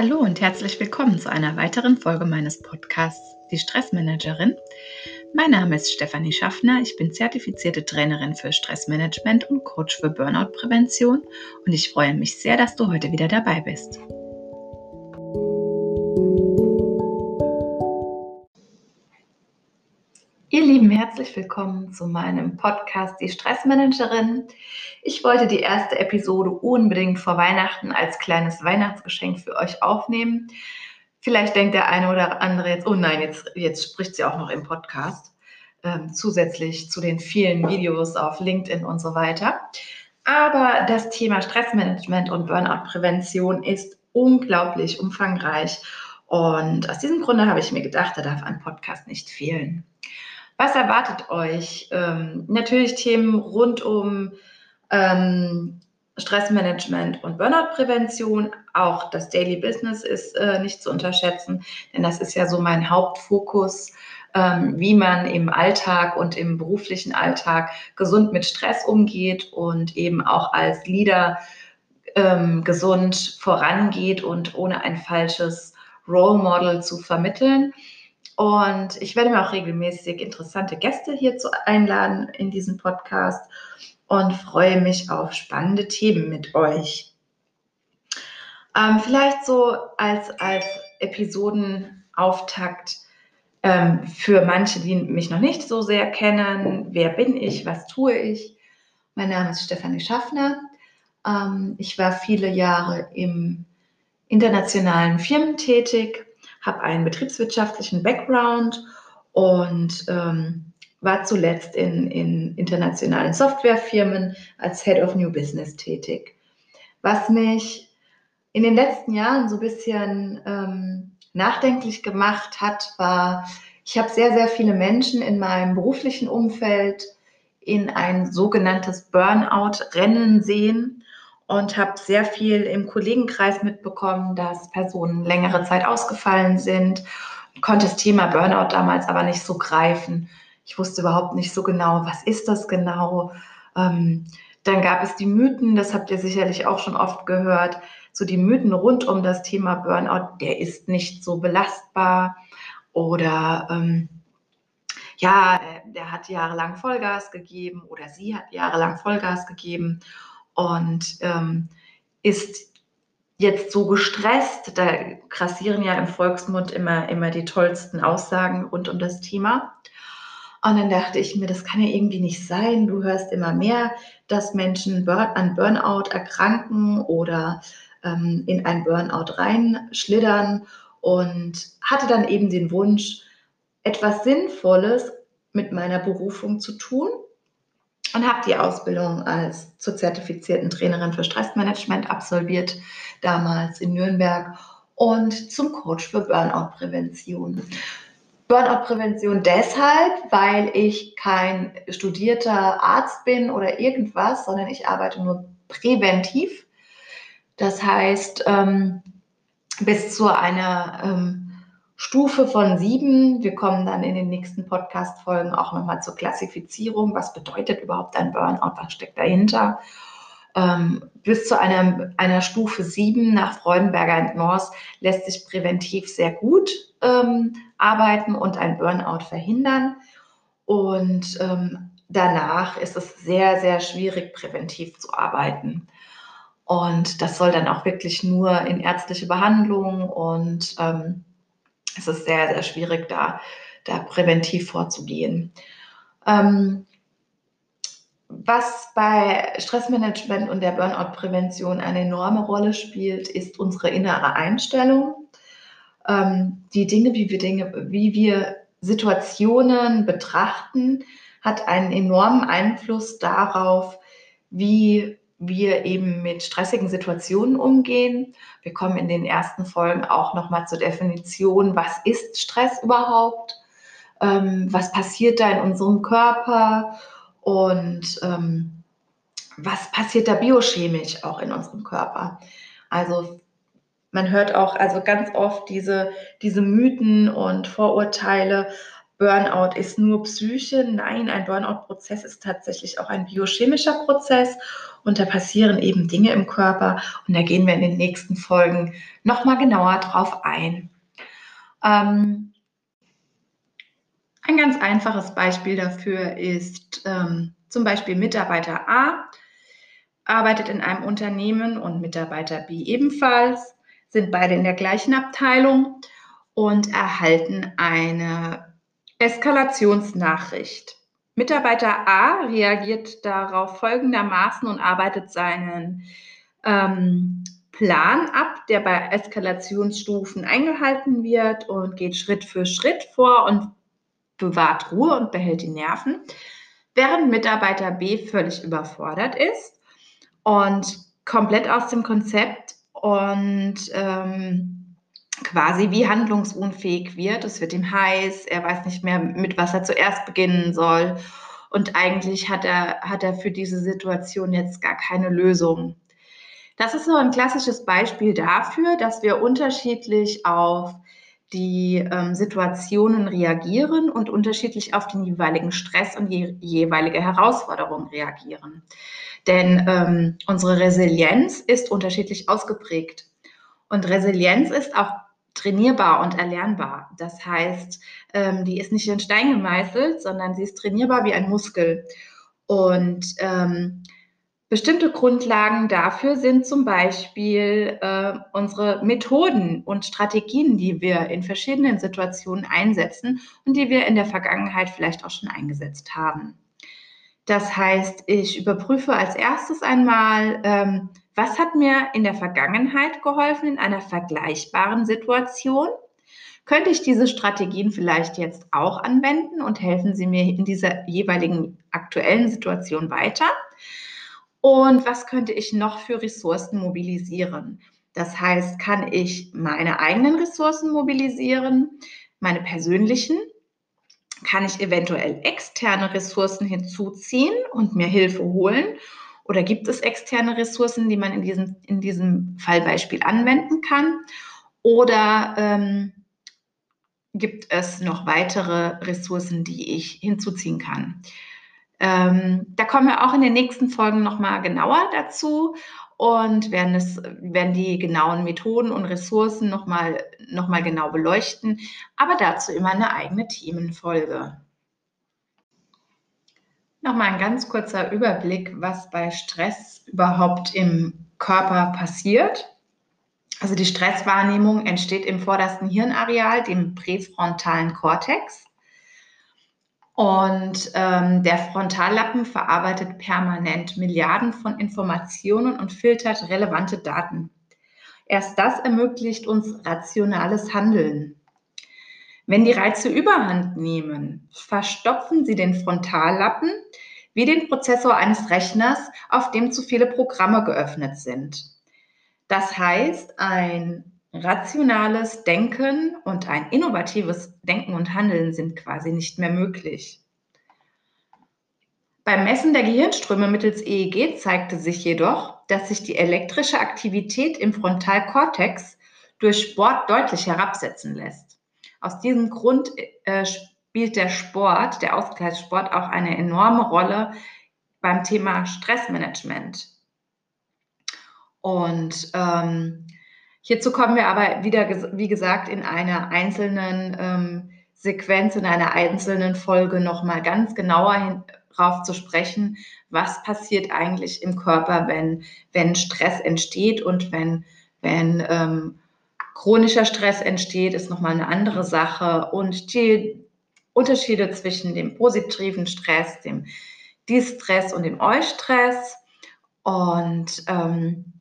Hallo und herzlich willkommen zu einer weiteren Folge meines Podcasts Die Stressmanagerin. Mein Name ist Stefanie Schaffner, ich bin zertifizierte Trainerin für Stressmanagement und Coach für Burnout-Prävention und ich freue mich sehr, dass du heute wieder dabei bist. Herzlich willkommen zu meinem Podcast Die Stressmanagerin. Ich wollte die erste Episode unbedingt vor Weihnachten als kleines Weihnachtsgeschenk für euch aufnehmen. Vielleicht denkt der eine oder andere jetzt, oh nein, jetzt, jetzt spricht sie auch noch im Podcast, ähm, zusätzlich zu den vielen Videos auf LinkedIn und so weiter. Aber das Thema Stressmanagement und Burnout-Prävention ist unglaublich umfangreich. Und aus diesem Grunde habe ich mir gedacht, da darf ein Podcast nicht fehlen. Was erwartet euch? Ähm, natürlich Themen rund um ähm, Stressmanagement und Burnout-Prävention. Auch das Daily Business ist äh, nicht zu unterschätzen, denn das ist ja so mein Hauptfokus, ähm, wie man im Alltag und im beruflichen Alltag gesund mit Stress umgeht und eben auch als Leader ähm, gesund vorangeht und ohne ein falsches Role Model zu vermitteln. Und ich werde mir auch regelmäßig interessante Gäste hierzu einladen in diesen Podcast und freue mich auf spannende Themen mit euch. Ähm, vielleicht so als, als Episodenauftakt ähm, für manche, die mich noch nicht so sehr kennen. Wer bin ich? Was tue ich? Mein Name ist Stefanie Schaffner. Ähm, ich war viele Jahre im internationalen Firmen tätig habe einen betriebswirtschaftlichen Background und ähm, war zuletzt in, in internationalen Softwarefirmen als Head of New Business tätig. Was mich in den letzten Jahren so ein bisschen ähm, nachdenklich gemacht hat, war, ich habe sehr, sehr viele Menschen in meinem beruflichen Umfeld in ein sogenanntes Burnout-Rennen sehen und habe sehr viel im Kollegenkreis mitbekommen, dass Personen längere Zeit ausgefallen sind. Konnte das Thema Burnout damals aber nicht so greifen. Ich wusste überhaupt nicht so genau, was ist das genau. Ähm, dann gab es die Mythen, das habt ihr sicherlich auch schon oft gehört, so die Mythen rund um das Thema Burnout, der ist nicht so belastbar oder ähm, ja, der hat jahrelang Vollgas gegeben oder sie hat jahrelang Vollgas gegeben und ähm, ist jetzt so gestresst, da krassieren ja im Volksmund immer, immer die tollsten Aussagen rund um das Thema. Und dann dachte ich mir, das kann ja irgendwie nicht sein. Du hörst immer mehr, dass Menschen an Burnout erkranken oder ähm, in ein Burnout reinschlittern und hatte dann eben den Wunsch, etwas Sinnvolles mit meiner Berufung zu tun und habe die Ausbildung als zur zertifizierten Trainerin für Stressmanagement absolviert, damals in Nürnberg und zum Coach für Burnout-Prävention. Burnout-Prävention deshalb, weil ich kein studierter Arzt bin oder irgendwas, sondern ich arbeite nur präventiv. Das heißt, ähm, bis zu einer ähm, Stufe von sieben. Wir kommen dann in den nächsten Podcast-Folgen auch nochmal zur Klassifizierung. Was bedeutet überhaupt ein Burnout? Was steckt dahinter? Ähm, bis zu einer, einer Stufe sieben nach Freudenberger und Morse lässt sich präventiv sehr gut ähm, arbeiten und ein Burnout verhindern. Und ähm, danach ist es sehr, sehr schwierig, präventiv zu arbeiten. Und das soll dann auch wirklich nur in ärztliche Behandlung und ähm, es ist sehr, sehr schwierig, da, da präventiv vorzugehen. Ähm, was bei Stressmanagement und der Burnout-Prävention eine enorme Rolle spielt, ist unsere innere Einstellung. Ähm, die Dinge, wie wir Dinge, wie wir Situationen betrachten, hat einen enormen Einfluss darauf, wie wir eben mit stressigen Situationen umgehen. Wir kommen in den ersten Folgen auch nochmal zur Definition, was ist Stress überhaupt, ähm, was passiert da in unserem Körper und ähm, was passiert da biochemisch auch in unserem Körper. Also man hört auch also ganz oft diese, diese Mythen und Vorurteile, Burnout ist nur Psyche. Nein, ein Burnout-Prozess ist tatsächlich auch ein biochemischer Prozess und da passieren eben Dinge im Körper und da gehen wir in den nächsten Folgen nochmal genauer drauf ein. Ähm, ein ganz einfaches Beispiel dafür ist ähm, zum Beispiel Mitarbeiter A arbeitet in einem Unternehmen und Mitarbeiter B ebenfalls, sind beide in der gleichen Abteilung und erhalten eine Eskalationsnachricht. Mitarbeiter A reagiert darauf folgendermaßen und arbeitet seinen ähm, Plan ab, der bei Eskalationsstufen eingehalten wird und geht Schritt für Schritt vor und bewahrt Ruhe und behält die Nerven, während Mitarbeiter B völlig überfordert ist und komplett aus dem Konzept und ähm, quasi wie handlungsunfähig wird. Es wird ihm heiß, er weiß nicht mehr, mit was er zuerst beginnen soll. Und eigentlich hat er, hat er für diese Situation jetzt gar keine Lösung. Das ist so ein klassisches Beispiel dafür, dass wir unterschiedlich auf die ähm, Situationen reagieren und unterschiedlich auf den jeweiligen Stress und die jeweilige Herausforderung reagieren. Denn ähm, unsere Resilienz ist unterschiedlich ausgeprägt. Und Resilienz ist auch trainierbar und erlernbar. Das heißt, ähm, die ist nicht in Stein gemeißelt, sondern sie ist trainierbar wie ein Muskel. Und ähm, bestimmte Grundlagen dafür sind zum Beispiel äh, unsere Methoden und Strategien, die wir in verschiedenen Situationen einsetzen und die wir in der Vergangenheit vielleicht auch schon eingesetzt haben. Das heißt, ich überprüfe als erstes einmal, ähm, was hat mir in der Vergangenheit geholfen in einer vergleichbaren Situation? Könnte ich diese Strategien vielleicht jetzt auch anwenden und helfen sie mir in dieser jeweiligen aktuellen Situation weiter? Und was könnte ich noch für Ressourcen mobilisieren? Das heißt, kann ich meine eigenen Ressourcen mobilisieren, meine persönlichen? Kann ich eventuell externe Ressourcen hinzuziehen und mir Hilfe holen? Oder gibt es externe Ressourcen, die man in diesem, in diesem Fallbeispiel anwenden kann? Oder ähm, gibt es noch weitere Ressourcen, die ich hinzuziehen kann? Ähm, da kommen wir auch in den nächsten Folgen nochmal genauer dazu und werden, es, werden die genauen Methoden und Ressourcen nochmal noch mal genau beleuchten, aber dazu immer eine eigene Themenfolge. Nochmal ein ganz kurzer Überblick, was bei Stress überhaupt im Körper passiert. Also die Stresswahrnehmung entsteht im vordersten Hirnareal, dem präfrontalen Kortex. Und ähm, der Frontallappen verarbeitet permanent Milliarden von Informationen und filtert relevante Daten. Erst das ermöglicht uns rationales Handeln. Wenn die Reize überhand nehmen, verstopfen sie den Frontallappen wie den Prozessor eines Rechners, auf dem zu viele Programme geöffnet sind. Das heißt, ein rationales Denken und ein innovatives Denken und Handeln sind quasi nicht mehr möglich. Beim Messen der Gehirnströme mittels EEG zeigte sich jedoch, dass sich die elektrische Aktivität im Frontalkortex durch Sport deutlich herabsetzen lässt. Aus diesem Grund äh, spielt der Sport, der Ausgleichssport, auch eine enorme Rolle beim Thema Stressmanagement. Und ähm, hierzu kommen wir aber wieder, wie gesagt, in einer einzelnen ähm, Sequenz, in einer einzelnen Folge nochmal ganz genauer darauf zu sprechen, was passiert eigentlich im Körper, wenn, wenn Stress entsteht und wenn, wenn ähm, chronischer Stress entsteht, ist nochmal eine andere Sache. Und die Unterschiede zwischen dem positiven Stress, dem Distress und dem Eustress. Und ähm,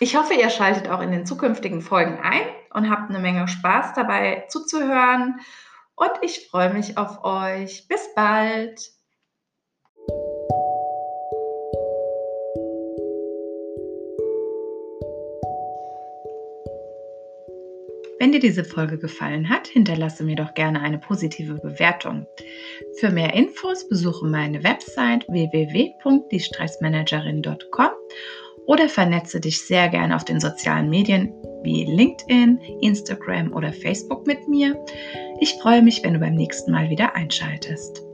ich hoffe, ihr schaltet auch in den zukünftigen Folgen ein und habt eine Menge Spaß dabei zuzuhören. Und ich freue mich auf euch. Bis bald. Wenn dir diese Folge gefallen hat, hinterlasse mir doch gerne eine positive Bewertung. Für mehr Infos besuche meine Website www.diestressmanagerin.com oder vernetze dich sehr gerne auf den sozialen Medien wie LinkedIn, Instagram oder Facebook mit mir. Ich freue mich, wenn du beim nächsten Mal wieder einschaltest.